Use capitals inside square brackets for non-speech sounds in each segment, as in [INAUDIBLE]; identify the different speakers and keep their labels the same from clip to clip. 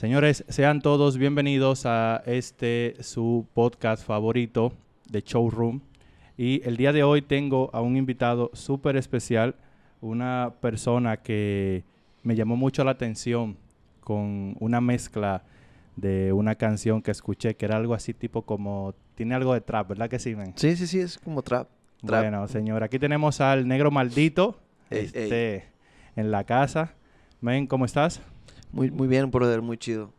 Speaker 1: Señores, sean todos bienvenidos a este su podcast favorito de Showroom. Y el día de hoy tengo a un invitado súper especial, una persona que me llamó mucho la atención con una mezcla de una canción que escuché que era algo así tipo como tiene algo de trap, ¿verdad que sí, men?
Speaker 2: Sí, sí, sí, es como trap. trap.
Speaker 1: Bueno, señor, aquí tenemos al negro maldito
Speaker 2: Ey,
Speaker 1: este, en la casa. Men, ¿cómo estás?
Speaker 2: Muy, muy bien, brother, muy chido.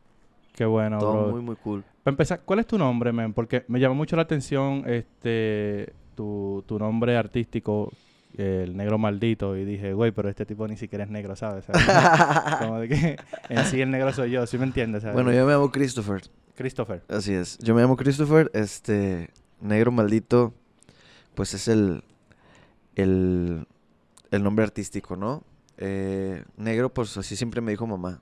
Speaker 1: Qué bueno,
Speaker 2: Todo
Speaker 1: bro.
Speaker 2: muy, muy cool.
Speaker 1: Para empezar, ¿cuál es tu nombre, men? Porque me llamó mucho la atención este tu, tu nombre artístico, el negro maldito, y dije, güey, pero este tipo ni siquiera es negro, ¿sabes? [LAUGHS] Como de que en sí el negro soy yo, ¿sí me entiendes? ¿sabes?
Speaker 2: Bueno, yo me llamo Christopher.
Speaker 1: Christopher.
Speaker 2: Así es. Yo me llamo Christopher. Este, negro maldito, pues es el, el, el nombre artístico, ¿no? Eh, negro, pues así siempre me dijo mamá.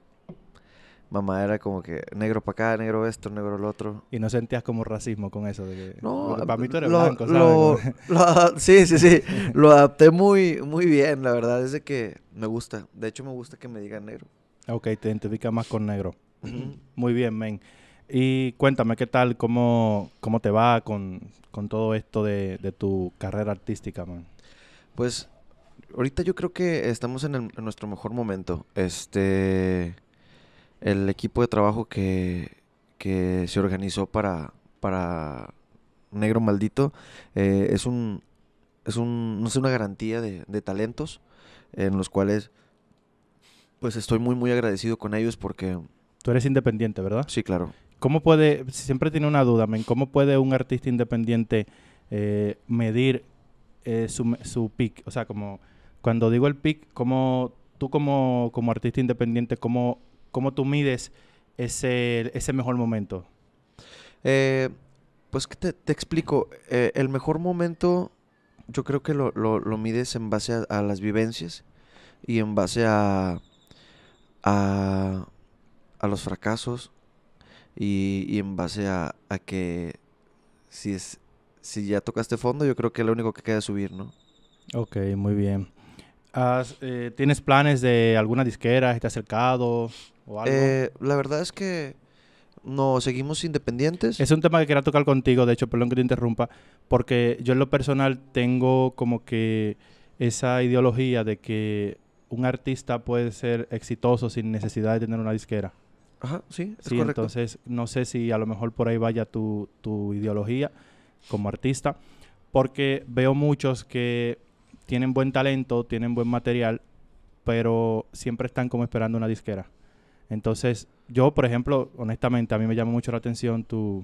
Speaker 2: Mamá era como que negro para acá, negro esto, negro el otro.
Speaker 1: Y no sentías como racismo con eso de que...
Speaker 2: No,
Speaker 1: para mí tú eres
Speaker 2: lo-
Speaker 1: blanco, ¿sabes?
Speaker 2: lo- lo sí, sí, sí. [LAUGHS] Lo adapté muy, muy bien, la verdad. Es de que me gusta. De hecho, me gusta que me digan negro.
Speaker 1: ok, te identificas más con negro. Muy bien, men. Y cuéntame, ¿qué tal? ¿Cómo, cómo te va con, con todo esto de, de tu carrera artística, man?
Speaker 2: Pues ahorita yo creo que estamos en, el- en nuestro mejor momento. Este, el equipo de trabajo que, que se organizó para, para Negro Maldito eh, es un, es un, no sé, una garantía de, de talentos en los cuales pues estoy muy, muy agradecido con ellos porque,
Speaker 1: Tú eres independiente, ¿verdad?
Speaker 2: sí, claro.
Speaker 1: ¿Cómo puede, siempre tiene una duda, men, ¿cómo puede un artista independiente eh, medir eh, su, su peak? O sea, como cuando digo el peak, ¿cómo tú como, como artista independiente, cómo, cómo tú mides ese, ese mejor momento?
Speaker 2: Eh, pues que te, te explico, eh, el mejor momento yo creo que lo, lo- lo mides en base a, a las vivencias y en base a, a, a los fracasos y, y en base a, a que si, es, si ya tocaste fondo yo creo que lo único que queda es subir, ¿no?
Speaker 1: Ok, muy bien. Has, eh, ¿Tienes planes de alguna disquera? ¿Te has acercado o algo?
Speaker 2: Eh, la verdad es que no, seguimos independientes.
Speaker 1: Es un tema que quería tocar contigo, de hecho, perdón que te interrumpa, porque yo en lo personal tengo como que esa ideología de que un artista puede ser exitoso sin necesidad de tener una disquera.
Speaker 2: Ajá, sí, es
Speaker 1: Sí,
Speaker 2: correcto.
Speaker 1: entonces no sé si a lo mejor por ahí vaya tu, tu ideología como artista, porque veo muchos que tienen buen talento, tienen buen material, pero siempre están como esperando una disquera. Entonces, yo, por ejemplo, honestamente, a mí me llama mucho la atención tu,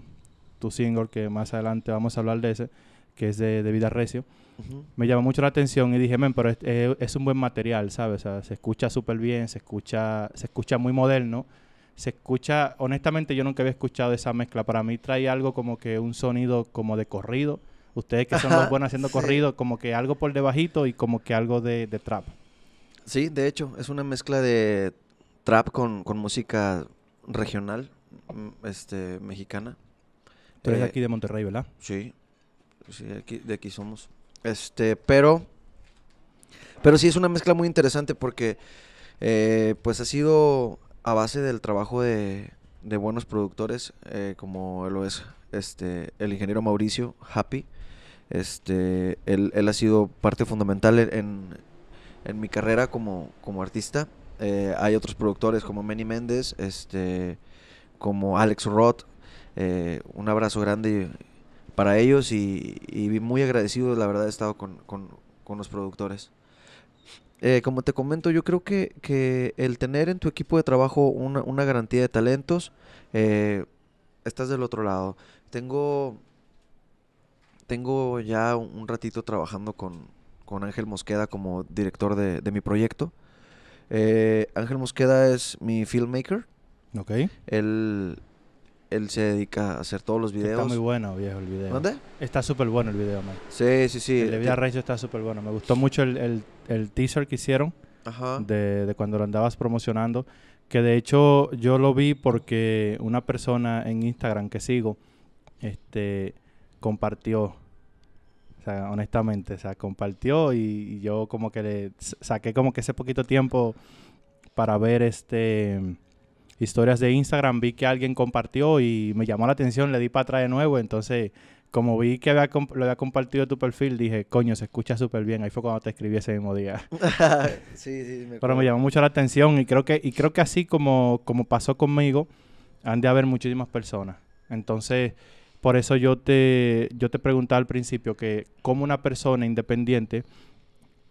Speaker 1: tu single, que más adelante vamos a hablar de ese, que es de, de Vida Recio. Me llamó mucho la atención y dije, men, pero es, es- es un buen material, ¿sabes? O sea, se escucha súper bien, se escucha, se escucha muy moderno, se escucha, honestamente yo nunca había escuchado esa mezcla. Para mí trae algo como que un sonido como de corrido. Ustedes que son los buenos haciendo corrido, como que algo por debajito y como que algo de, de trap.
Speaker 2: Sí, de hecho, es una mezcla de trap con, con música regional, mm, este, mexicana.
Speaker 1: Tú eres
Speaker 2: Eh,
Speaker 1: aquí de Monterrey, ¿verdad?
Speaker 2: Sí, sí, de aquí, de aquí somos. Este, pero, pero sí es una mezcla muy interesante porque, eh, pues ha sido a base del trabajo de, de buenos productores, eh, como lo es, este, el ingeniero Mauricio Happy. Este, él, él ha sido parte fundamental en, en- mi carrera como, como artista. Eh, hay otros productores como Manny Méndez, este, como Alex Roth. Eh, un abrazo grande para ellos y, muy agradecido, la verdad, he estado con, con- con los productores. Eh, como te comento, yo creo que, que el tener en tu equipo de trabajo una, una garantía de talentos, estás del otro lado. Tengo, tengo ya un, ratito trabajando con, con Ángel Mosqueda como director de, de mi proyecto. Eh, Ángel Mosqueda es mi filmmaker.
Speaker 1: Ok.
Speaker 2: Él, él se dedica a hacer todos los videos.
Speaker 1: Está muy bueno, viejo, el video.
Speaker 2: ¿Dónde?
Speaker 1: Está súper bueno el video, man.
Speaker 2: Sí, sí, sí.
Speaker 1: el de Vida Recio está súper bueno. Me gustó mucho el, el, el teaser que hicieron.
Speaker 2: Ajá.
Speaker 1: de, de cuando lo andabas promocionando, que de hecho yo lo vi porque una persona en Instagram que sigo, este, compartió, o sea, honestamente, o sea, compartió y, y yo como que le saqué como que ese poquito tiempo para ver este, historias de Instagram, vi que alguien compartió y me llamó la atención, le di para atrás de nuevo, entonces como vi que había lo había compartido tu perfil, dije, coño, se escucha súper bien. Ahí fue cuando te escribí ese mismo día. [LAUGHS]
Speaker 2: sí, sí, me
Speaker 1: Pero me llamó mucho la atención y creo que, y creo que así como, como pasó conmigo, han de haber muchísimas personas. Entonces, por eso yo te, yo te preguntaba al principio que cómo una persona independiente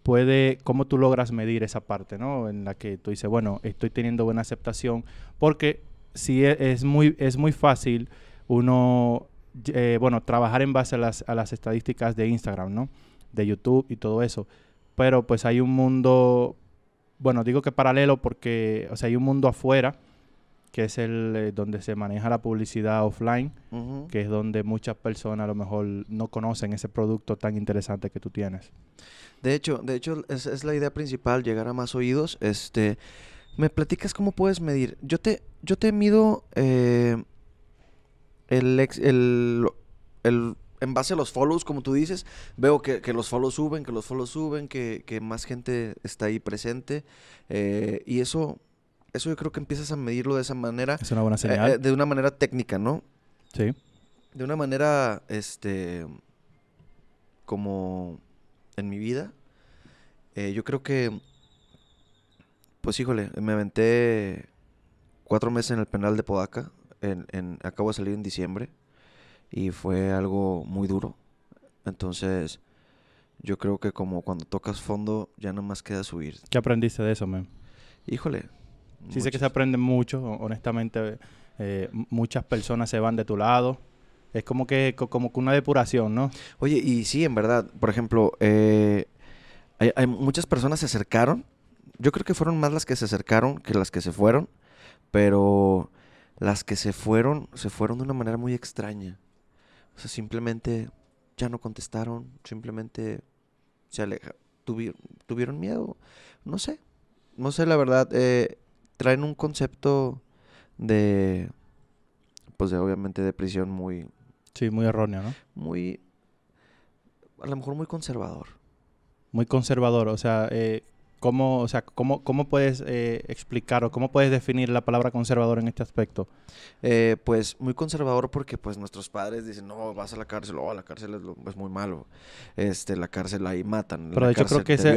Speaker 1: puede, cómo tú logras medir esa parte, ¿no? En la que tú dices, bueno, estoy teniendo buena aceptación, porque sí e- es muy, es muy fácil uno, eh, bueno, trabajar en base a las, a las estadísticas de Instagram, ¿no? De YouTube y todo eso. Pero pues hay un mundo, bueno, digo que paralelo porque, o sea, hay un mundo afuera, que es el eh, donde se maneja la publicidad offline,
Speaker 2: Ujú.
Speaker 1: que es donde muchas personas a lo mejor no conocen ese producto tan interesante que tú tienes.
Speaker 2: De hecho, de hecho, esa es la idea principal, llegar a más oídos. Este, ¿me platicas cómo puedes medir? Yo te, yo te mido eh, el, ex- el, el- en base a los follows, como tú dices, veo que, que los follows suben, que los follows suben, que, que más gente está ahí presente. eh, y eso, eso yo creo que empiezas a medirlo de esa manera,
Speaker 1: Es una buena
Speaker 2: eh,
Speaker 1: señal.
Speaker 2: eh, de una manera técnica, ¿no?
Speaker 1: sí.
Speaker 2: De una manera, este, como en mi vida, eh, yo creo que, pues híjole, me aventé cuatro meses en el penal de Podaca, en, en- acabo de salir en diciembre, y fue algo muy duro. Entonces, yo creo que como cuando tocas fondo, ya nada más queda subir.
Speaker 1: ¿Qué aprendiste de eso, man?
Speaker 2: Híjole.
Speaker 1: Sí sé que se aprende mucho, ho- honestamente, eh, muchas personas se van de tu lado. Es como que, co- como que una depuración, ¿no?
Speaker 2: Oye, y sí, en verdad, por ejemplo, eh, hay, hay muchas personas se acercaron. Yo creo que fueron más las que se acercaron que las que se fueron, pero las que se fueron, se fueron de una manera muy extraña. O sea, simplemente ya no contestaron, simplemente se aleja, tuvi- tuvieron miedo, no sé, no sé, la verdad, eh, traen un concepto de, pues de, obviamente de prisión muy,
Speaker 1: Sí, muy erróneo, ¿no?
Speaker 2: muy, a lo mejor muy conservador.
Speaker 1: Muy conservador. O sea, eh, ¿cómo, o sea, ¿cómo, cómo puedes eh, explicar o cómo puedes definir la palabra conservador en este aspecto?
Speaker 2: Eh, pues muy conservador porque pues nuestros padres dicen, no, vas a la cárcel, oh, la cárcel es, lo- es muy malo, este, la cárcel ahí matan,
Speaker 1: Pero
Speaker 2: la
Speaker 1: de hecho creo que es el,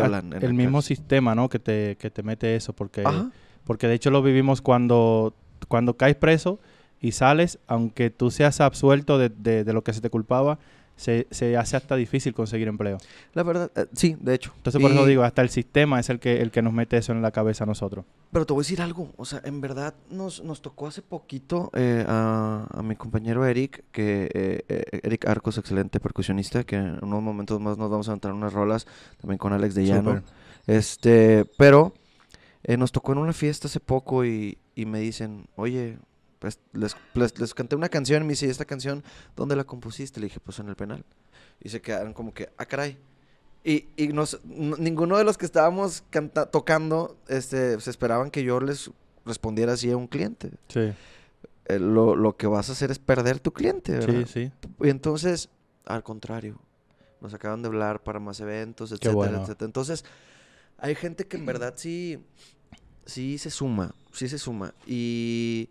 Speaker 1: mismo
Speaker 2: cárcel".
Speaker 1: sistema, ¿no? Que te, que te mete eso. Porque,
Speaker 2: Ajá,
Speaker 1: porque de hecho lo vivimos cuando, cuando caes preso y sales, aunque tú seas absuelto de, de- de lo que se te culpaba, se, se hace hasta difícil conseguir empleo.
Speaker 2: la verdad, eh, sí, de hecho.
Speaker 1: Entonces por eso
Speaker 2: Y-
Speaker 1: digo, hasta el sistema es el que, el que nos mete eso en la cabeza a nosotros.
Speaker 2: Pero te voy a decir algo, o sea, en verdad nos, nos tocó hace poquito eh, a, a mi compañero Eric, que eh, eh, Eric Arcos, excelente percusionista, que en unos momentos más nos vamos a entrar unas rolas, también con Alex de Llano. Este, pero eh, nos tocó en una fiesta hace poco y, y me dicen, oye, pues les, les, les canté una canción y me dice, ¿y esta canción dónde la compusiste? Le dije, pues en el penal. Y se quedaron como que, ah, caray. Y, y nos, ninguno de los que estábamos canta- tocando este, se esperaban que yo les respondiera así a un cliente.
Speaker 1: Sí,
Speaker 2: Eh, lo, lo que vas a hacer es perder tu cliente, ¿verdad?
Speaker 1: sí, sí.
Speaker 2: Y entonces, al contrario, nos acaban de hablar para más eventos, etcétera,
Speaker 1: bueno.
Speaker 2: etcétera. Entonces, hay gente que en [CLEARS THROAT] verdad sí, sí se suma, sí se suma. Y,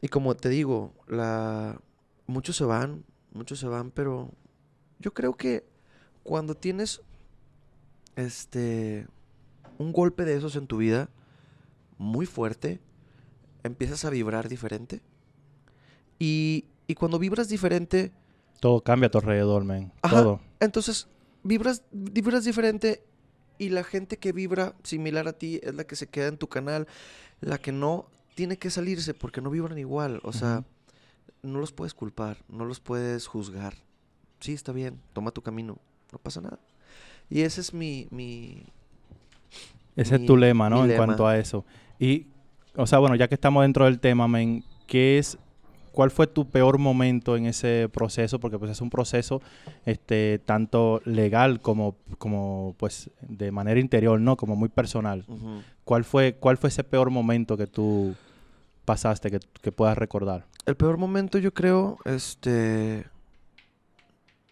Speaker 2: y como te digo, la, muchos se van, muchos se van, pero yo creo que cuando tienes este un golpe de esos en tu vida muy fuerte, empiezas a vibrar diferente. Y, y cuando vibras diferente,
Speaker 1: Todo cambia a tu alrededor.
Speaker 2: Ajá.
Speaker 1: Todo.
Speaker 2: entonces vibras, vibras diferente y la gente que vibra similar a ti es la que se queda en tu canal. La que no tiene que salirse porque no vibran igual. O sea, no los puedes culpar, no los puedes juzgar. Sí, está bien, toma tu camino, no pasa nada. Y ese es mi... mi
Speaker 1: Ese es tu lema, ¿no? En
Speaker 2: lema.
Speaker 1: cuanto a eso. Y, o sea, bueno, ya que estamos dentro del tema, men, ¿qué es, cuál fue tu peor momento en ese proceso? Porque pues es un proceso, este, tanto legal como, como, pues, de manera interior, ¿no? Como muy personal. ¿Cuál fue, cuál fue ese peor momento que tú pasaste, que, que puedas recordar?
Speaker 2: El peor momento, yo creo, este.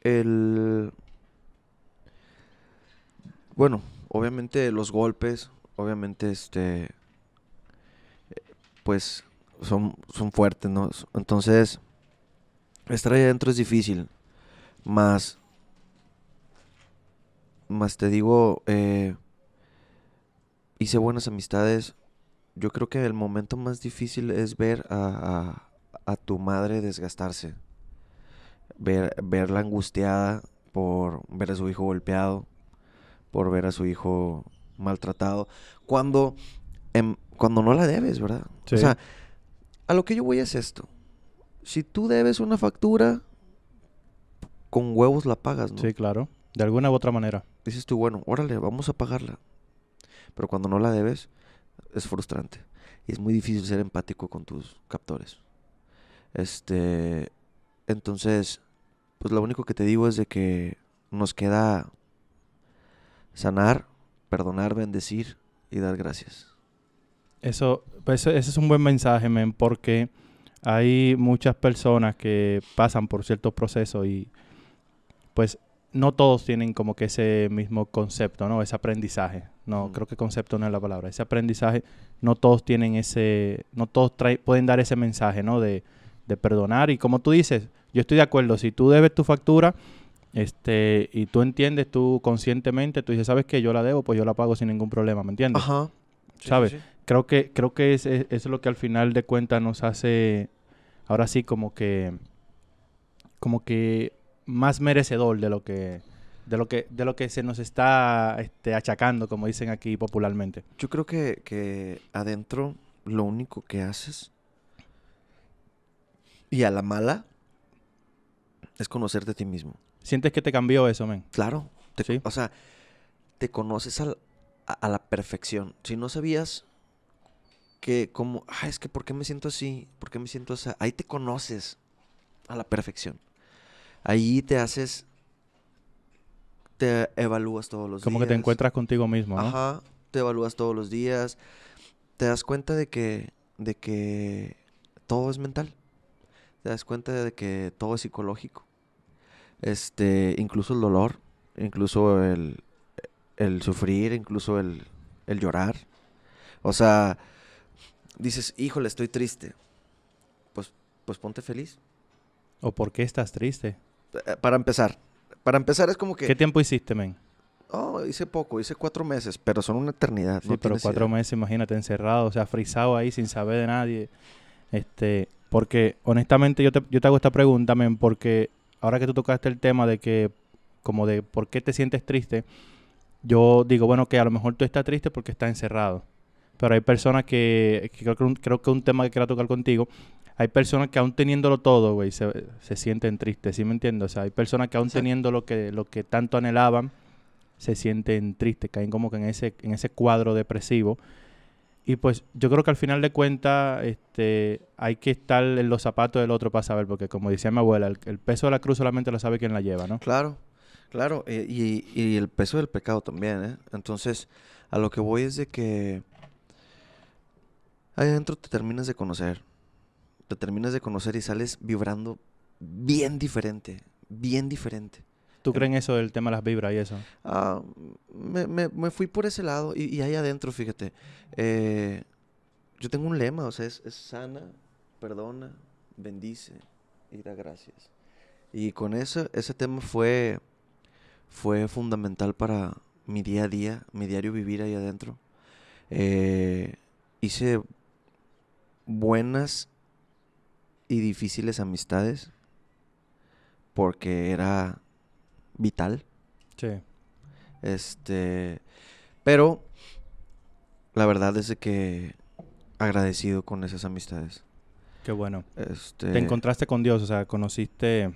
Speaker 2: El. Bueno, obviamente los golpes, obviamente este. pues son, son fuertes, ¿no? Entonces, estar ahí adentro es difícil. Más, más te digo, eh, hice buenas amistades. Yo creo que el momento más difícil es ver a, a, a tu madre desgastarse. Ver, verla angustiada por ver a su hijo golpeado, por ver a su hijo maltratado, cuando, em, cuando no la debes, ¿verdad?
Speaker 1: Sí.
Speaker 2: O sea, a lo que yo voy es esto. Si tú debes una factura, con huevos la pagas, ¿no?
Speaker 1: Sí, claro. De alguna u otra manera.
Speaker 2: Dices tú, bueno, órale, vamos a pagarla. Pero cuando no la debes, es frustrante. Y es muy difícil ser empático con tus captores. Este, entonces, pues lo único que te digo es de que nos queda sanar, perdonar, bendecir y dar gracias.
Speaker 1: Eso, pues, ese ese es un buen mensaje, men, porque hay muchas personas que pasan por ciertos procesos y pues no todos tienen como que ese mismo concepto, ¿no? Ese aprendizaje. No,
Speaker 2: Mm.
Speaker 1: creo que concepto no es la palabra. Ese aprendizaje, no todos tienen ese, no todos trae- pueden dar ese mensaje, ¿no? De, de perdonar. Y como tú dices, yo estoy de acuerdo, si tú debes tu factura, este, y tú entiendes tú conscientemente, tú dices, ¿sabes qué? Yo la debo, pues yo la pago sin ningún problema, ¿me entiendes?
Speaker 2: Ajá.
Speaker 1: ¿Sabes? creo que creo que es, es- es lo que al final de cuentas nos hace ahora sí como que como que más merecedor de lo que de lo que de lo que se nos está este, achacando como dicen aquí popularmente
Speaker 2: Yo creo que, que adentro lo único que haces y a la mala es conocerte a ti mismo.
Speaker 1: sientes que te cambió eso men
Speaker 2: Claro. te-
Speaker 1: Sí.
Speaker 2: O sea, te conoces al- a, a la perfección. Si no sabías que como, ah, es que ¿por qué me siento así? ¿Por qué me siento así? Ahí te conoces a la perfección. Ahí te haces, te evalúas todos los
Speaker 1: como
Speaker 2: días.
Speaker 1: que te encuentras contigo mismo ¿no?
Speaker 2: Ajá, te evalúas todos los días. Te das cuenta de que, de que todo es mental. Te das cuenta de que todo es psicológico. Este, incluso el dolor, incluso el, el sufrir, incluso el, el llorar. O sea, dices, híjole, estoy triste. Pues, pues ponte feliz.
Speaker 1: o por qué estás triste
Speaker 2: Eh, Para empezar. Para empezar es como que...
Speaker 1: qué tiempo hiciste men
Speaker 2: Oh, hice poco, hice cuatro meses, pero son una eternidad.
Speaker 1: Sí,
Speaker 2: no
Speaker 1: pero cuatro
Speaker 2: idea.
Speaker 1: meses, imagínate, encerrado, o sea, frisado ahí sin saber de nadie. Este, porque honestamente yo te, yo te hago esta pregunta, men, porque ahora que tú tocaste el tema de que, como de por qué te sientes triste, yo digo, bueno, que a lo mejor tú estás triste porque estás encerrado. Pero hay personas que, que creo que un, creo que un tema que quiero tocar contigo, hay personas que aún teniéndolo todo, güey, se, se sienten tristes, ¿sí me entiendes? O sea, hay personas que aún
Speaker 2: Exacto.
Speaker 1: teniendo lo que, lo que tanto anhelaban, se sienten tristes, caen como que en ese, en ese cuadro depresivo. Y pues yo creo que al final de cuentas este, hay que estar en los zapatos del otro para saber, porque como decía mi abuela, el, el peso de la cruz solamente lo sabe quien la lleva, ¿no?
Speaker 2: Claro, claro. eh, Y, y el peso del pecado también, ¿eh? Entonces, a lo que voy es de que ahí adentro te terminas de conocer. Te terminas de conocer y sales vibrando bien diferente, bien diferente.
Speaker 1: ¿Tú crees en eso del tema de las vibras y eso?
Speaker 2: Ah, me, me- me fui por ese lado y, y ahí adentro, fíjate, eh, yo tengo un lema, o sea, es, es sana, perdona, bendice y da gracias. Y con eso, ese tema fue, fue fundamental para mi día a día, mi diario vivir ahí adentro. Eh, hice buenas y difíciles amistades porque era vital.
Speaker 1: Sí.
Speaker 2: Este, pero la verdad es de que agradecido con esas amistades.
Speaker 1: Qué bueno.
Speaker 2: Este,
Speaker 1: Te encontraste con Dios, o sea, conociste...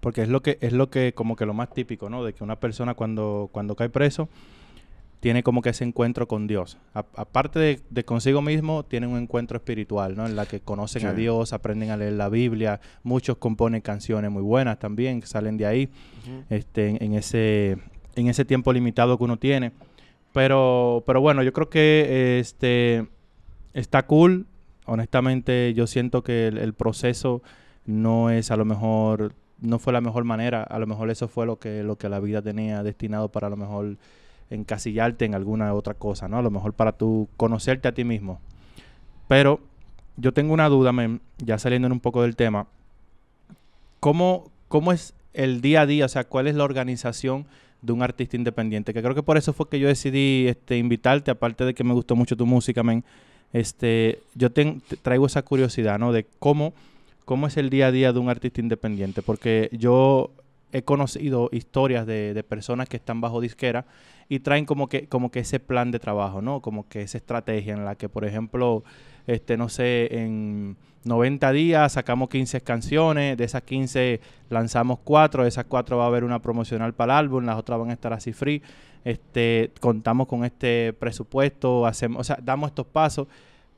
Speaker 1: Porque es lo que es lo que como que lo más típico, ¿no? De que una persona cuando, cuando cae preso tiene como que ese encuentro con Dios. A- aparte de, de consigo mismo, tiene un encuentro espiritual, ¿no? En la que conocen a. Dios, aprenden a leer la Biblia. Muchos componen canciones muy buenas también, que salen de ahí. Este, en, en ese, en ese tiempo limitado que uno tiene. Pero, pero bueno, yo creo que este, está cool. Honestamente, yo siento que el, el proceso no es a lo mejor, no fue la mejor manera. A lo mejor eso fue lo que, lo que la vida tenía destinado para a lo mejor encasillarte en alguna otra cosa, ¿no? A lo mejor para tú conocerte a ti mismo. Pero yo tengo una duda, men, ya saliendo un poco del tema. ¿Cómo, ¿Cómo es el día a día? O sea, ¿cuál es la organización de un artista independiente? Que creo que por eso fue que yo decidí este, invitarte, aparte de que me gustó mucho tu música, men. Este, yo te, traigo esa curiosidad, ¿no? De cómo, cómo es el día a día de un artista independiente. Porque yo he conocido historias de, de personas que están bajo disquera y traen como que, como que ese plan de trabajo, ¿no? Como que esa estrategia en la que, por ejemplo, este, no sé, en 90 días sacamos 15 canciones, de esas 15 lanzamos 4, de esas 4 va a haber una promocional para el álbum, las otras van a estar así free, este, contamos con este presupuesto, hacemos, o sea, damos estos pasos,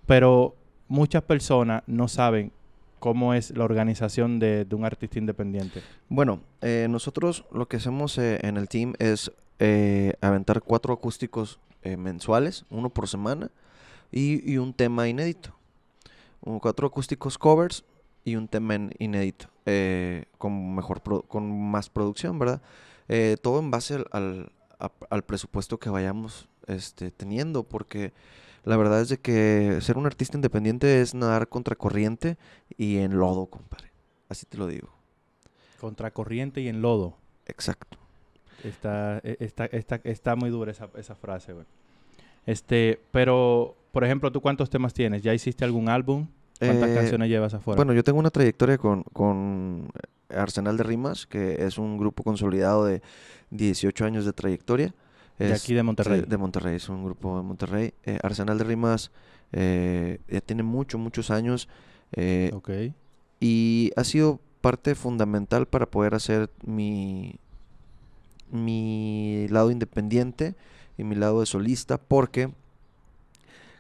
Speaker 1: pero muchas personas no saben cómo es la organización de, un artista independiente.
Speaker 2: Bueno, eh, nosotros lo que hacemos eh, en el team es eh, aventar cuatro acústicos eh, mensuales, uno por semana, y, un tema inédito. cuatro acústicos covers y un tema inédito, con, mejor con más producción, ¿verdad? todo en base al, al, presupuesto que vayamos este, teniendo, porque la verdad es de que ser un artista independiente es nadar contracorriente y en lodo, compadre. Así te lo digo.
Speaker 1: Contracorriente y en lodo.
Speaker 2: Exacto.
Speaker 1: Está, e, está, está, está muy dura esa, esa frase, güey. Este, pero, por ejemplo, ¿tú cuántos temas tienes? ¿Ya hiciste algún álbum? ¿Cuántas eh, canciones llevas afuera?
Speaker 2: Bueno, yo tengo una trayectoria con, con Arsenal de Rimas, que es un grupo consolidado de 18 años de trayectoria.
Speaker 1: De aquí de Monterrey.
Speaker 2: De Monterrey, es un grupo de Monterrey. Eh, Arsenal de Rimas eh, ya tiene muchos, muchos años.
Speaker 1: ok.
Speaker 2: Y ha sido parte fundamental para poder hacer mi, mi lado independiente y mi lado de solista porque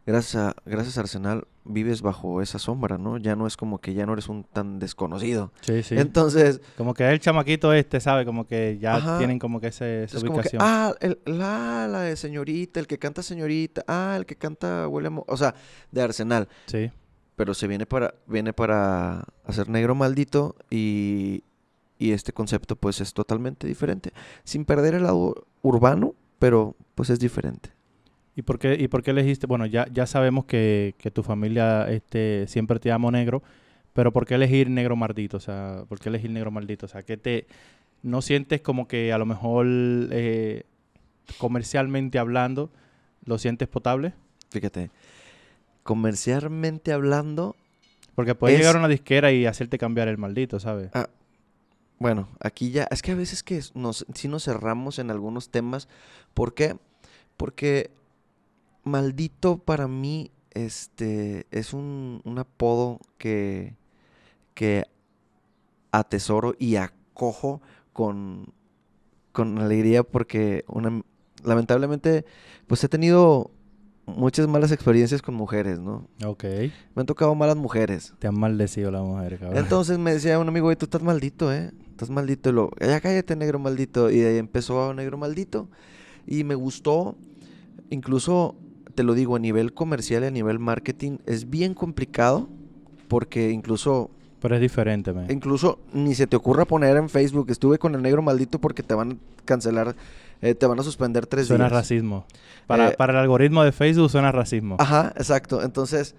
Speaker 2: gracias a, gracias a Arsenal vives bajo esa sombra, ¿no? Ya no es como que ya no eres un tan desconocido.
Speaker 1: Sí, sí.
Speaker 2: Entonces...
Speaker 1: Como que el chamaquito este, ¿sabe? Como que ya tienen como que ese, esa ubicación.
Speaker 2: ah, el, la, la de señorita, el que canta señorita, ah, el que canta William... O sea, de Arsenal.
Speaker 1: Sí.
Speaker 2: Pero se viene para, viene para hacer negro maldito y, y este concepto pues es totalmente diferente, sin perder el lado urbano, pero pues es diferente.
Speaker 1: ¿Y por qué, y por qué elegiste? Bueno, ya, ya sabemos que, que tu familia este, siempre te amo negro, pero ¿por qué elegir negro maldito? O sea, ¿por qué elegir negro maldito? O sea, que te no sientes como que a lo mejor eh, comercialmente hablando lo sientes potable?
Speaker 2: Fíjate, comercialmente hablando...
Speaker 1: Porque puede llegar a una disquera y hacerte cambiar el maldito, ¿sabes?
Speaker 2: Ah, bueno, aquí ya, es que a veces que nos, sí nos cerramos en algunos temas. ¿Por qué? Porque maldito para mí este, es un, apodo que, que atesoro y acojo con, con alegría porque una, lamentablemente pues he tenido muchas malas experiencias con mujeres, ¿no?
Speaker 1: Ok.
Speaker 2: Me han tocado malas mujeres.
Speaker 1: Te han maldecido las mujeres, cabrón.
Speaker 2: Entonces me decía un amigo, tú estás maldito, ¿eh? Estás maldito. Y lo, ya cállate, negro maldito. Y de ahí empezó negro maldito. Y me gustó. Incluso, te lo digo, a nivel comercial y a nivel marketing, es bien complicado. Porque incluso
Speaker 1: pero es diferente, man.
Speaker 2: Incluso ni se te ocurra poner en Facebook, estuve con el negro maldito porque te van a cancelar, eh, te van a suspender tres
Speaker 1: días. Suena racismo. Para, eh, para el algoritmo de Facebook suena racismo.
Speaker 2: Ajá, exacto. Entonces,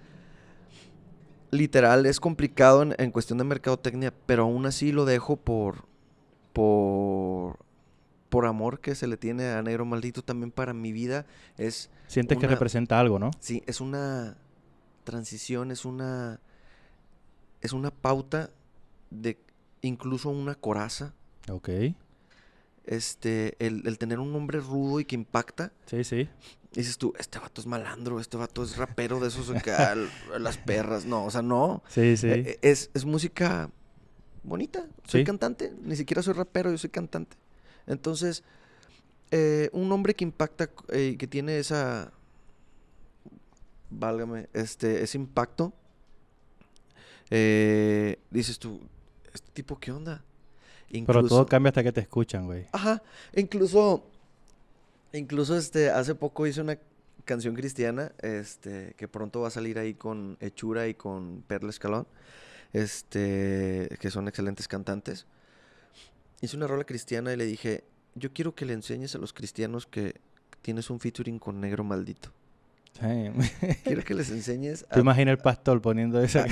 Speaker 2: literal, es complicado en, cuestión de mercadotecnia, pero aún así lo dejo por, por, por amor que se le tiene a Negro Maldito también para mi vida. Es
Speaker 1: Sientes que representa algo, ¿no?
Speaker 2: Sí, es una transición, es una es una pauta de incluso una coraza.
Speaker 1: Ok.
Speaker 2: Este, el, tener un nombre rudo y que impacta.
Speaker 1: Sí, sí.
Speaker 2: Dices tú, este vato es malandro, este vato es rapero de esos que las perras. No, o sea, no.
Speaker 1: Sí, sí.
Speaker 2: Eh, es, música bonita. Soy cantante, ni siquiera soy rapero, yo soy cantante. Entonces, eh, un nombre que impacta y eh, que tiene esa, válgame, este, ese impacto, eh, dices tú, ¿este tipo qué onda?
Speaker 1: Pero todo cambia hasta que te escuchan, güey.
Speaker 2: Ajá, incluso, incluso este, hace poco hice una canción cristiana, este, que pronto va a salir ahí con Hechura y con Perla Escalón, este, que son excelentes cantantes. Hice una rola cristiana y le dije, yo quiero que le enseñes a los cristianos que tienes un featuring con Negro Maldito. [LAUGHS] Quiero que les enseñes
Speaker 1: ¿Te
Speaker 2: a-
Speaker 1: imaginas el pastor poniendo esa?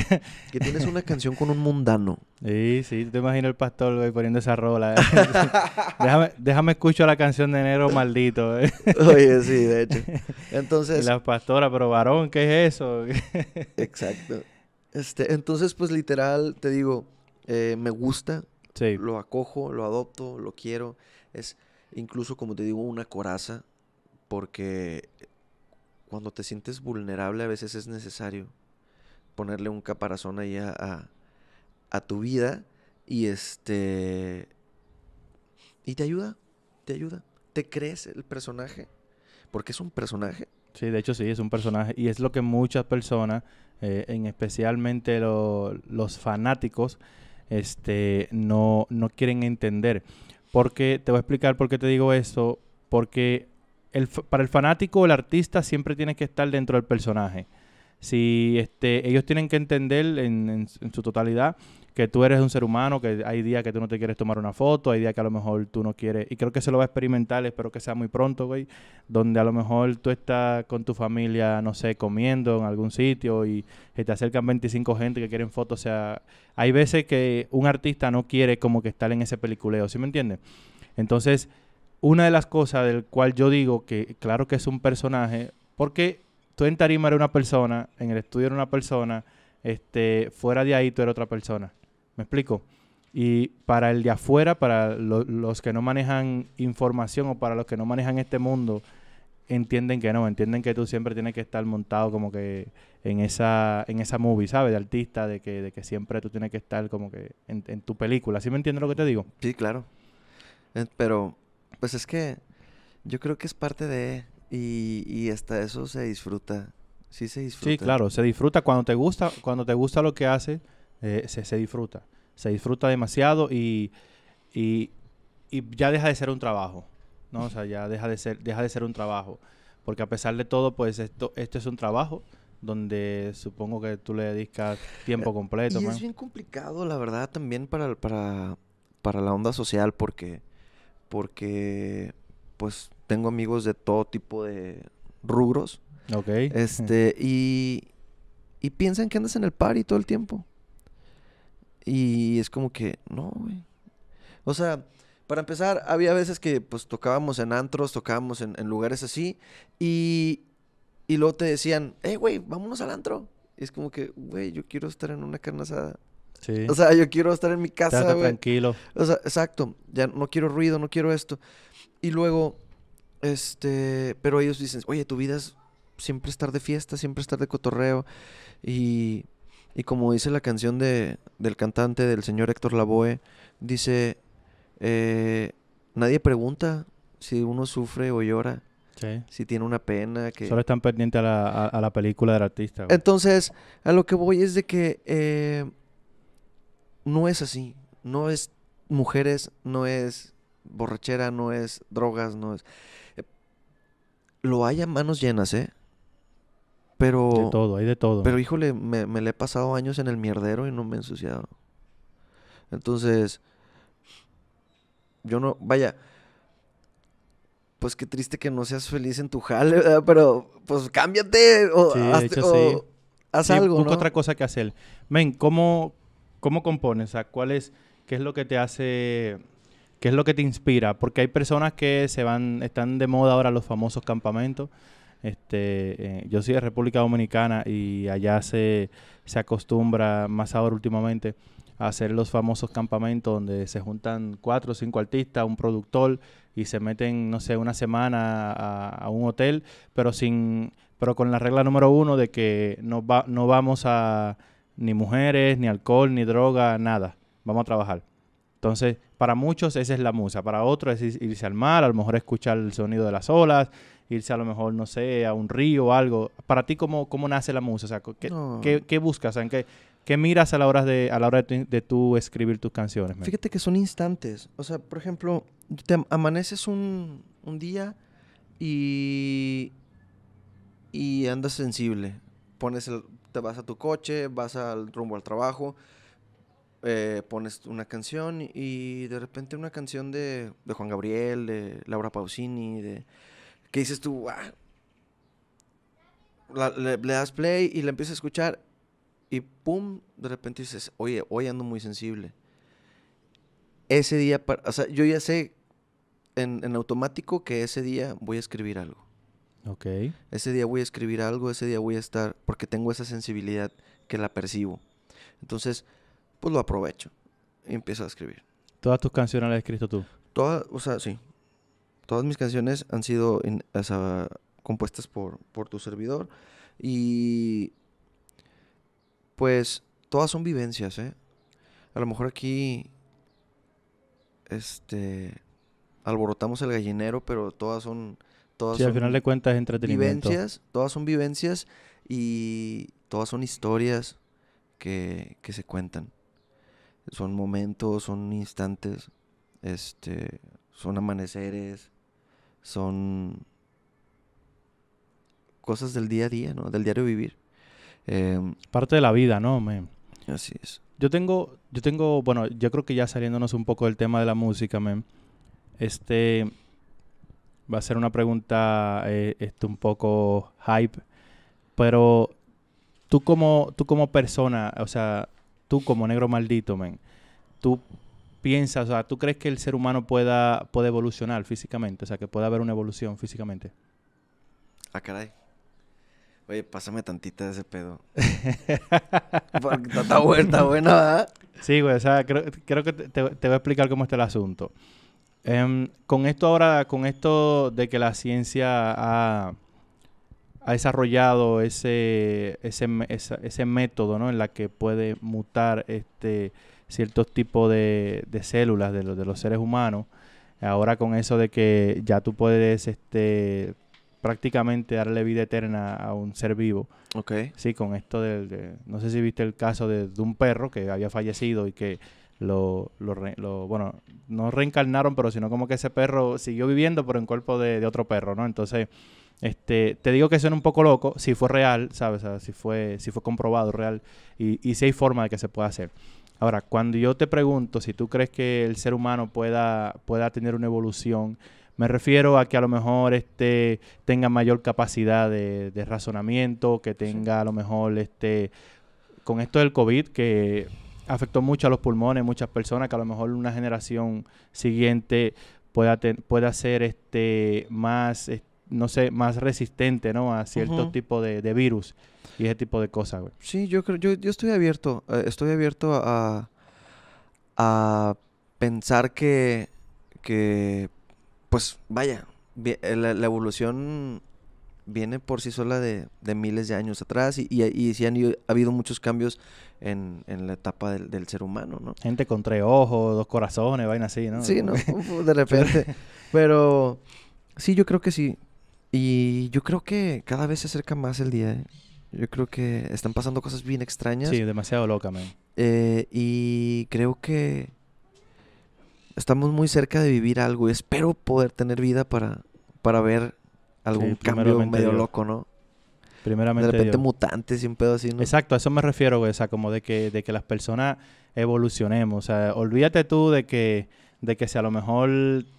Speaker 2: que tienes una canción con un mundano. [LAUGHS]
Speaker 1: Sí, sí, te imaginas el pastor güey, poniendo esa rola. [LAUGHS] déjame, déjame escucho la canción de enero maldito. eh.
Speaker 2: Oye, sí, de hecho.
Speaker 1: Y
Speaker 2: Entonces,
Speaker 1: la pastora, pero varón, ¿qué es eso?
Speaker 2: exacto. Este, entonces, pues literal, te digo, eh, me gusta,
Speaker 1: sí,
Speaker 2: lo acojo, lo adopto, lo quiero. Es incluso, como te digo, una coraza, porque cuando te sientes vulnerable a veces es necesario ponerle un caparazón ahí a, a- a tu vida y este... Y te ayuda, te ayuda. Te crees el personaje, porque es un personaje.
Speaker 1: sí, de hecho sí, es un personaje. Y es lo que muchas personas, eh, en especialmente lo- los fanáticos, este, no, no quieren entender. Porque, te voy a explicar por qué te digo esto. Porque el, para el fanático, el artista siempre tiene que estar dentro del personaje. Si este, ellos tienen que entender en, su totalidad que tú eres un ser humano, que hay días que tú no te quieres tomar una foto, hay días que a lo mejor tú no quieres, y creo que se lo va a experimentar, espero que sea muy pronto, güey, donde a lo mejor tú estás con tu familia, no sé, comiendo en algún sitio y te acercan 25 gente que quieren fotos, o sea, hay veces que un artista no quiere como que estar en ese peliculeo, ¿sí me entiendes? Entonces, una de las cosas del cual yo digo que claro que es un personaje, porque tú en tarima eres una persona, en el estudio eres una persona, este, fuera de ahí tú eres otra persona. ¿Me explico? Y para el de afuera, para lo- los que no manejan información o para los que no manejan este mundo, entienden que no, entienden que tú siempre tienes que estar montado como que en esa, en esa movie, ¿sabes? De artista, de que, de que siempre tú tienes que estar como que en, en tu película. ¿Sí me entiendes lo que te digo?
Speaker 2: Sí, claro. Eh, Pero, pues es que yo creo que es parte de... Y, y hasta eso se disfruta. Sí se disfruta.
Speaker 1: Sí, claro, se disfruta cuando te gusta, cuando te gusta lo que haces, eh, se, se disfruta. Se disfruta demasiado y, y, y ya deja de ser un trabajo, ¿no? O sea, ya deja de ser, deja de ser un trabajo. Porque a pesar de todo, pues esto, esto es un trabajo donde supongo que tú le dedicas tiempo completo,
Speaker 2: Y
Speaker 1: man.
Speaker 2: es bien complicado, la verdad, también para, para, para la onda social, porque, porque, pues, tengo amigos de todo tipo de rubros,
Speaker 1: Ok.
Speaker 2: este, y, y piensan que andas en el party todo el tiempo. Y es como que, no, güey. O sea, para empezar, había veces que, pues, tocábamos en antros, tocábamos en, en lugares así, y, y luego te decían, hey, güey, vámonos al antro. Y es como que, güey, yo quiero estar en una carne asada.
Speaker 1: sí.
Speaker 2: O sea, yo quiero estar en mi casa, güey.
Speaker 1: tranquilo.
Speaker 2: O sea, exacto. Ya no quiero ruido, no quiero esto. Y luego, este, pero ellos dicen, oye, tu vida es siempre estar de fiesta, siempre estar de cotorreo. Y, y como dice la canción de, del cantante, del señor Héctor Lavoe, dice, eh, nadie pregunta si uno sufre o llora,
Speaker 1: Sí.
Speaker 2: si tiene una pena, que...
Speaker 1: Solo están pendientes a la, a, a la película del artista. güey.
Speaker 2: Entonces, a lo que voy es de que eh, no es así. No es mujeres, no es borrachera, no es drogas, no es... lo hay a manos llenas, ¿eh? Pero...
Speaker 1: de todo, hay de todo.
Speaker 2: Pero híjole, me, me le he pasado años en el mierdero y no me he ensuciado. Entonces, yo no, vaya, pues qué triste que no seas feliz en tu jale, ¿verdad? Pero pues cámbiate o,
Speaker 1: Sí,
Speaker 2: hazte-
Speaker 1: hecho,
Speaker 2: o
Speaker 1: sí.
Speaker 2: haz
Speaker 1: Sí,
Speaker 2: algo,
Speaker 1: busca
Speaker 2: ¿no?
Speaker 1: otra cosa que hacer. Men, ¿cómo, cómo compones? O sea, ¿cuál es, qué es lo que te hace, qué es lo que te inspira? Porque hay personas que se van, están de moda ahora los famosos campamentos. Este, eh, yo soy de República Dominicana y allá se, se acostumbra, más ahora últimamente, a hacer los famosos campamentos donde se juntan cuatro o cinco artistas, un productor y se meten, no sé, una semana a, a un hotel, pero sin, pero con la regla número uno de que no va, no vamos a ni mujeres, ni alcohol, ni droga, nada. Vamos a trabajar. Entonces, para muchos esa es la musa, para otros es ir- irse al mar, a lo mejor escuchar el sonido de las olas, irse a lo mejor, no sé, a un río o algo. Para ti, ¿cómo, cómo nace la musa? O sea, ¿qué,
Speaker 2: No.
Speaker 1: qué- qué buscas? ¿en qué, qué miras a la hora de, a la hora de, tú escribir tus canciones?
Speaker 2: Fíjate que son instantes. O sea, por ejemplo, te am- amaneces un, un día y, y andas sensible. Pones el, te vas a tu coche, vas al rumbo al trabajo, eh, pones una canción y de repente una canción de, de Juan Gabriel, de Laura Pausini, de que dices tú, "Ah, la- le, le das play y la empiezas a escuchar y pum, de repente dices, oye, hoy ando muy sensible. Ese día, pa- o sea, yo ya sé en, en automático que ese día voy a escribir algo.
Speaker 1: Ok.
Speaker 2: Ese día voy a escribir algo, ese día voy a estar, porque tengo esa sensibilidad que la percibo. Entonces, pues lo aprovecho y empiezo a escribir.
Speaker 1: Todas tus canciones las has escrito tú.
Speaker 2: Todas, o sea, sí. Todas mis canciones han sido in- o sea, compuestas por, por tu servidor. Y pues todas son vivencias, ¿eh? A lo mejor aquí, este, alborotamos el gallinero, pero todas son, todas
Speaker 1: Sí, al final de cuentas es entretenimiento.
Speaker 2: vivencias, todas son vivencias y todas son historias que, que se cuentan. Son momentos, son instantes, este, son amaneceres, son cosas del día a día, ¿no? Del diario vivir. Em,
Speaker 1: Parte de la vida, ¿no?
Speaker 2: así es.
Speaker 1: Yo tengo, yo tengo, bueno, yo creo que ya saliéndonos un poco del tema de la música, men, este va a ser una pregunta eh, este, un poco hype, pero tú como, tú como persona, o sea, tú como negro maldito, men, tú piensas, o sea, tú crees que el ser humano pueda, puede evolucionar físicamente, o sea, que pueda haber una evolución físicamente.
Speaker 2: Ah, caray. Oye, pásame tantita de ese pedo. [LAUGHS] Está, buena, está buena, ¿verdad?
Speaker 1: Sí, güey, o sea, creo, creo que te, te- te voy a explicar cómo está el asunto. Em, con esto ahora, con esto de que la ciencia ha, ha desarrollado ese, ese, ese método, ¿no? En la que puede mutar este, ciertos tipos de, de células de, los- de los seres humanos. Ahora con eso de que ya tú puedes este, prácticamente darle vida eterna a un ser vivo.
Speaker 2: Ok.
Speaker 1: Sí, con esto del... de- no sé si viste el caso de, de un perro que había fallecido y que lo, lo, re- lo- bueno, no reencarnaron, pero sino como que ese perro siguió viviendo, pero en cuerpo de, de otro perro, ¿no? Entonces, este, te digo que suena un poco loco, si fue real, ¿sabes? O sea, si fue, si fue comprobado real y, y si hay forma de que se pueda hacer. Ahora, cuando yo te pregunto si tú crees que el ser humano pueda, pueda tener una evolución, me refiero a que a lo mejor este tenga mayor capacidad de, de razonamiento, que tenga a lo mejor este con esto del COVID que afectó mucho a los pulmones, muchas personas que a lo mejor una generación siguiente pueda ten- pueda ser este más no sé, más resistente, ¿no? A ciertos
Speaker 2: Ujú.
Speaker 1: tipos de, de virus y ese tipo de cosas, güey.
Speaker 2: Sí, yo creo, yo, yo estoy abierto, eh, estoy abierto a, a pensar que, que, pues, vaya, eh, la, la evolución viene por sí sola de, de miles de años atrás y, y, y sí han ido- ha habido muchos cambios en, en la etapa del, del ser humano, ¿no?
Speaker 1: Gente con tres ojos, dos corazones, vaina así, ¿no?
Speaker 2: Sí, ¿no? [LAUGHS] [LAUGHS] De repente. Pero sí, yo creo que sí. Y yo creo que cada vez se acerca más el día. ¿eh? Yo creo que están pasando cosas bien extrañas.
Speaker 1: Sí, demasiado loca, man.
Speaker 2: Eh, y creo que estamos muy cerca de vivir algo. Y espero poder tener vida para, para ver algún cambio
Speaker 1: primeramente
Speaker 2: medio
Speaker 1: Dios.
Speaker 2: loco, ¿no?
Speaker 1: Primeramente
Speaker 2: De repente
Speaker 1: Dios.
Speaker 2: mutantes y un pedo así, ¿no?
Speaker 1: Exacto, a eso me refiero, güey. O sea, como de que, de que las personas evolucionemos. O sea, olvídate tú de que, de que si a lo mejor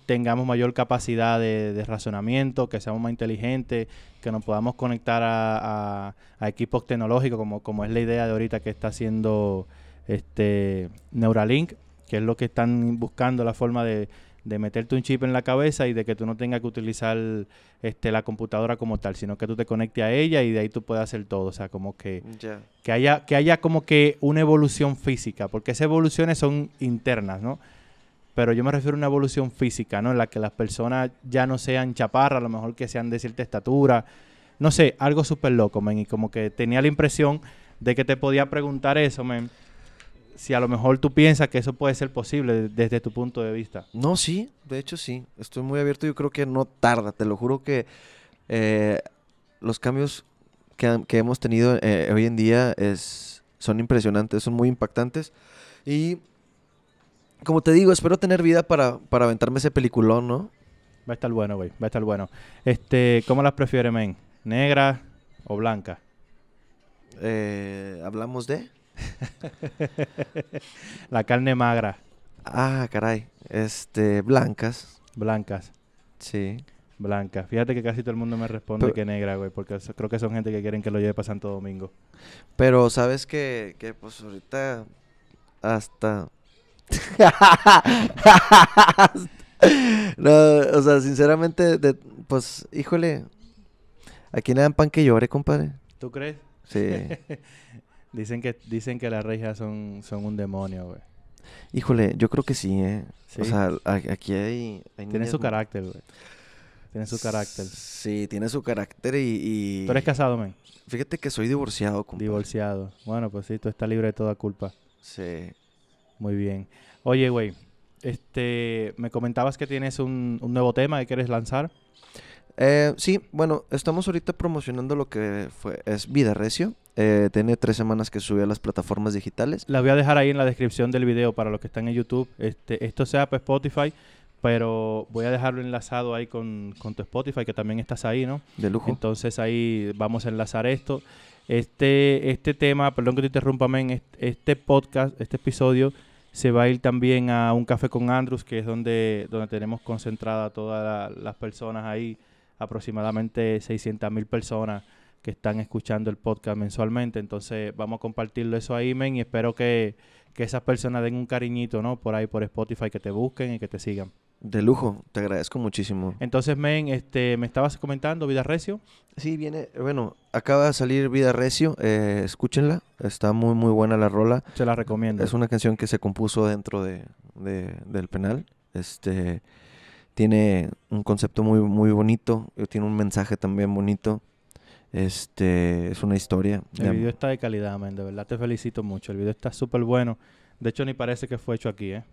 Speaker 1: tengamos mayor capacidad de, de razonamiento, que seamos más inteligentes, que nos podamos conectar a, a- a equipos tecnológicos, como, como es la idea de ahorita que está haciendo este Neuralink, que es lo que están buscando la forma de, de meterte un chip en la cabeza y de que tú no tengas que utilizar este, la computadora como tal, sino que tú te conectes a ella y de ahí tú puedes hacer todo. O sea, como que, que haya, que haya como que una evolución física, porque esas evoluciones son internas, ¿no? Pero yo me refiero a una evolución física, ¿no? En la que las personas ya no sean chaparras, a lo mejor que sean de cierta estatura. No sé, algo súper loco, men. Y como que tenía la impresión de que te podía preguntar eso, men. Si a lo mejor tú piensas que eso puede ser posible de- desde tu punto de vista.
Speaker 2: No, sí, de hecho sí. Estoy muy abierto. Yo creo que no tarda. Te lo juro que eh, los cambios que hemos tenido eh, hoy en día es, son impresionantes, son muy impactantes. Y como te digo, espero tener vida para, para aventarme ese peliculón, ¿no?
Speaker 1: Va a estar bueno, güey. Va a estar bueno. Este, ¿cómo las prefieres, men? ¿Negra o blanca?
Speaker 2: Eh, Hablamos de... [LAUGHS]
Speaker 1: La carne magra,
Speaker 2: Ah, caray. Este, blancas.
Speaker 1: blancas.
Speaker 2: Sí.
Speaker 1: Blanca. Fíjate que casi todo el mundo me responde
Speaker 2: Pero-
Speaker 1: que negra, güey, porque creo que son gente que quieren que lo lleve para Santo Domingo.
Speaker 2: Pero sabes que, que pues ahorita hasta... [LAUGHS] no, o sea, sinceramente, de- pues, híjole, ¿a quién le dan pan que llore, compadre?
Speaker 1: ¿Tú crees?
Speaker 2: Sí. [LAUGHS]
Speaker 1: Dicen que dicen que las rejas son, son un demonio, güey.
Speaker 2: Híjole, yo creo que sí, ¿eh? O sea, aquí hay... hay
Speaker 1: Tiene su carácter, güey. Tiene su carácter.
Speaker 2: Sí, tiene su carácter y... y-
Speaker 1: ¿Tú eres casado, men?
Speaker 2: Fíjate que soy divorciado, compadre.
Speaker 1: Divorciado. Bueno, pues sí, tú estás libre de toda culpa.
Speaker 2: Sí.
Speaker 1: Muy bien. Oye, güey, este, me comentabas que tienes un, un nuevo tema que quieres lanzar.
Speaker 2: Eh, sí, bueno, estamos ahorita promocionando lo que fue, es Vida Recio. Eh, tiene tres semanas que subió a las plataformas digitales.
Speaker 1: La voy a dejar ahí en la descripción del video para los que están en YouTube. Este, esto sea para Spotify, pero voy a dejarlo enlazado ahí con, con tu Spotify, que también estás ahí, ¿no?
Speaker 2: De lujo.
Speaker 1: Entonces ahí vamos a enlazar esto. Este, este tema, perdón que te interrumpa, men, este, este podcast, este episodio, se va a ir también a un café con Andrews, que es donde, donde tenemos concentrada todas la- las personas ahí, aproximadamente 600 mil personas que están escuchando el podcast mensualmente. Entonces vamos a compartirlo eso ahí, men, y espero que, que esas personas den un cariñito, ¿no? Por ahí, por Spotify, que te busquen y que te sigan.
Speaker 2: De lujo. Te agradezco muchísimo.
Speaker 1: Entonces, men, este, me estabas comentando, Vida Recio.
Speaker 2: Sí, viene, bueno, acaba de salir Vida Recio. eh, escúchenla. Está muy, muy buena la rola.
Speaker 1: Se la recomiendo.
Speaker 2: Es una canción que se compuso dentro de, de- del penal. Este tiene un concepto muy, muy bonito. eh, Tiene un mensaje también bonito. Este es una historia.
Speaker 1: El video está de calidad, man. De verdad te felicito mucho. El video está súper bueno. De hecho, ni parece que fue hecho aquí, ¿eh?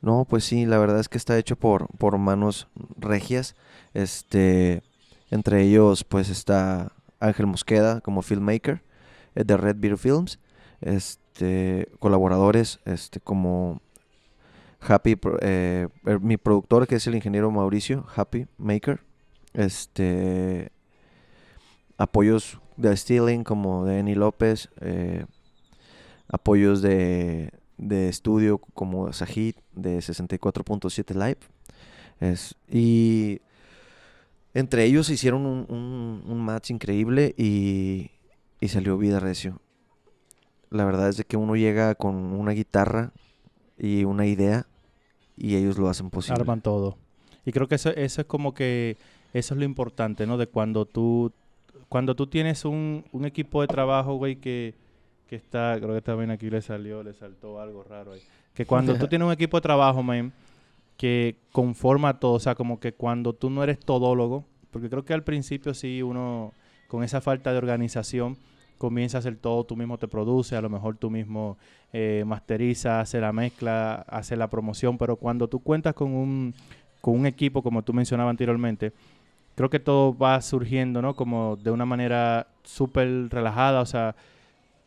Speaker 2: No, pues sí, la verdad es que está hecho por, por manos regias. Este, entre ellos, pues está Ángel Mosqueda como filmmaker eh, de Red Beer Films. Este, colaboradores, este, como Happy, eh, er, mi productor que es el ingeniero Mauricio, Happy Maker. Este, apoyos de Stealing como de Eni López. eh, apoyos de, de estudio como Sajid de 64.7 Live. Es, y entre ellos hicieron un, un- un match increíble y, y salió Vida Recio. La verdad es de que uno llega con una guitarra y una idea y ellos lo hacen posible.
Speaker 1: Arman todo. Y creo que eso, eso es como que... Eso es lo importante, ¿no? De cuando tú... Cuando tú tienes un, un equipo de trabajo, güey, que, que está... Creo que también aquí le salió, le saltó algo raro ahí. Que cuando tú [LAUGHS] tienes un equipo de trabajo, man, que conforma todo, o sea, como que cuando tú no eres todólogo, porque creo que al principio sí uno, con esa falta de organización, comienza a hacer todo, tú mismo te produce, a lo mejor tú mismo eh, masteriza, hace la mezcla, hace la promoción, pero cuando tú cuentas con un, con un equipo, como tú mencionabas anteriormente, creo que todo va surgiendo, ¿no? Como de una manera súper relajada, o sea,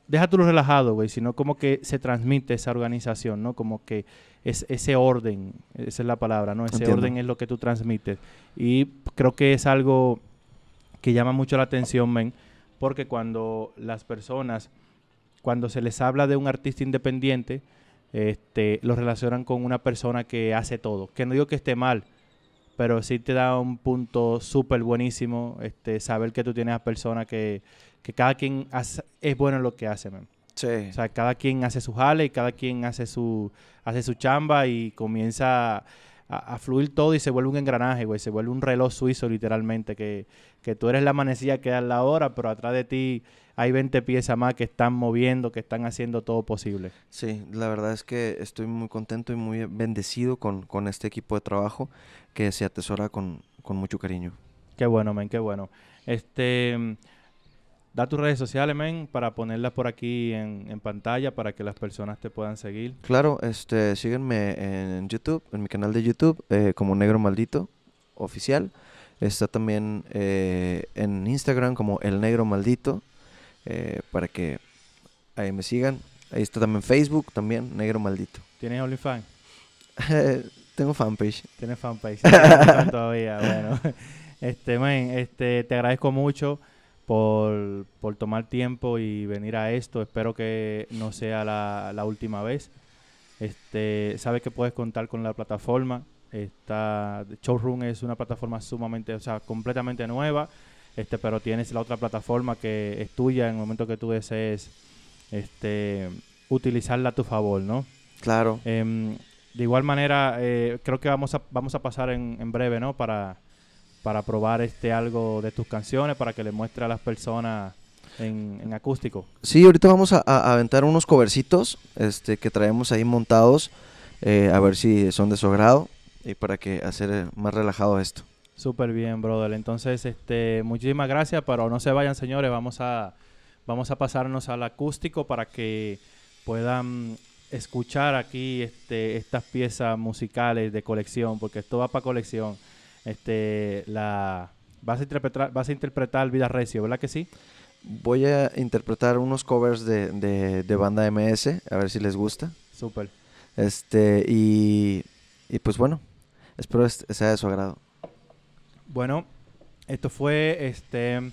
Speaker 1: deja tú lo relajado, güey, sino como que se transmite esa organización, ¿no? Como que es ese orden, esa es la palabra, ¿no? Ese
Speaker 2: Entiendo.
Speaker 1: orden es lo que tú transmites. Y creo que es algo que llama mucho la atención, men, porque cuando las personas, cuando se les habla de un artista independiente, este, lo relacionan con una persona que hace todo. Que no digo que esté mal, pero sí te da un punto súper buenísimo este, saber que tú tienes a personas que, que cada quien hace- es bueno en lo que hace, man.
Speaker 2: Sí.
Speaker 1: O sea, cada quien hace su jale y cada quien hace su, hace su chamba y comienza a, a fluir todo y se vuelve un engranaje, güey. Se vuelve un reloj suizo, literalmente, que, que tú eres la manecilla que da la hora, pero atrás de ti hay 20 piezas más que están moviendo, que están haciendo todo posible.
Speaker 2: Sí, la verdad es que estoy muy contento y muy bendecido con, con este equipo de trabajo que se atesora con, con mucho cariño.
Speaker 1: Qué bueno, men, qué bueno. Este, da tus redes sociales, men, para ponerlas por aquí en, en pantalla para que las personas te puedan seguir.
Speaker 2: Claro, este, síguenme en YouTube, en mi canal de YouTube, eh, como Negro Maldito Oficial. Está también eh, en Instagram como El Negro Maldito, eh, para que ahí me sigan. Ahí está también Facebook, también Negro Maldito.
Speaker 1: ¿Tienes OnlyFans? [LAUGHS]
Speaker 2: Tengo fanpage.
Speaker 1: Tienes fanpage. ¿Tienes [LAUGHS] OnlyFans todavía, bueno. [LAUGHS] Este, men, este, te agradezco mucho por, por tomar tiempo y venir a esto. Espero que no sea la, la última vez. Este, sabes que puedes contar con la plataforma. Está, Showroom es una plataforma sumamente, o sea, completamente nueva, este, pero tienes la otra plataforma que es tuya en el momento que tú desees este, utilizarla a tu favor, ¿no?
Speaker 2: Claro.
Speaker 1: Em, de igual manera, eh, creo que vamos a, vamos a pasar en, en breve, ¿no? Para, para probar este algo de tus canciones, para que le muestre a las personas en, en acústico.
Speaker 2: Sí, ahorita vamos a, a- a aventar unos covercitos este, que traemos ahí montados, eh, a ver si son de su agrado y para que hacer eh, más relajado esto.
Speaker 1: Súper bien, brother. Entonces, este, muchísimas gracias, pero no se vayan, señores. Vamos a, vamos a pasarnos al acústico para que puedan escuchar aquí este, estas piezas musicales de colección, porque esto va para colección. Este, la, vas a interpretar, vas a interpretar Vida Recio, ¿verdad que sí?
Speaker 2: Voy a interpretar unos covers de, de- de banda MS, a ver si les gusta.
Speaker 1: Súper.
Speaker 2: Este, y, y pues bueno, espero sea de su agrado.
Speaker 1: Bueno, esto fue este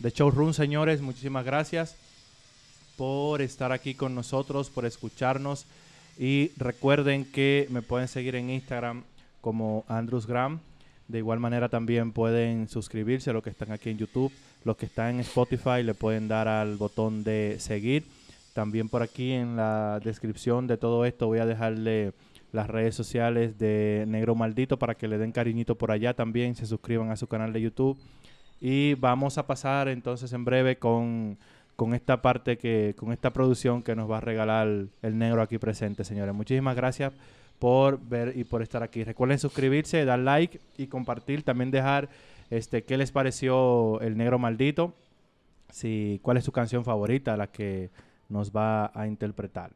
Speaker 1: The Showroom, señores. Muchísimas gracias por estar aquí con nosotros, por escucharnos. Y recuerden que me pueden seguir en Instagram como Andrews Graham. De igual manera también pueden suscribirse, los que están aquí en YouTube. Los que están en Spotify le pueden dar al botón de seguir. También por aquí en la descripción de todo esto voy a dejarle las redes sociales de Negro Maldito para que le den cariñito por allá también, se suscriban a su canal de YouTube. Y vamos a pasar entonces en breve con, con esta parte que, con esta producción que nos va a regalar el negro aquí presente, señores. Muchísimas gracias por ver y por estar aquí. Recuerden suscribirse, dar like y compartir. También dejar este qué les pareció el negro maldito. Si, cuál es su canción favorita, la que nos va a interpretar.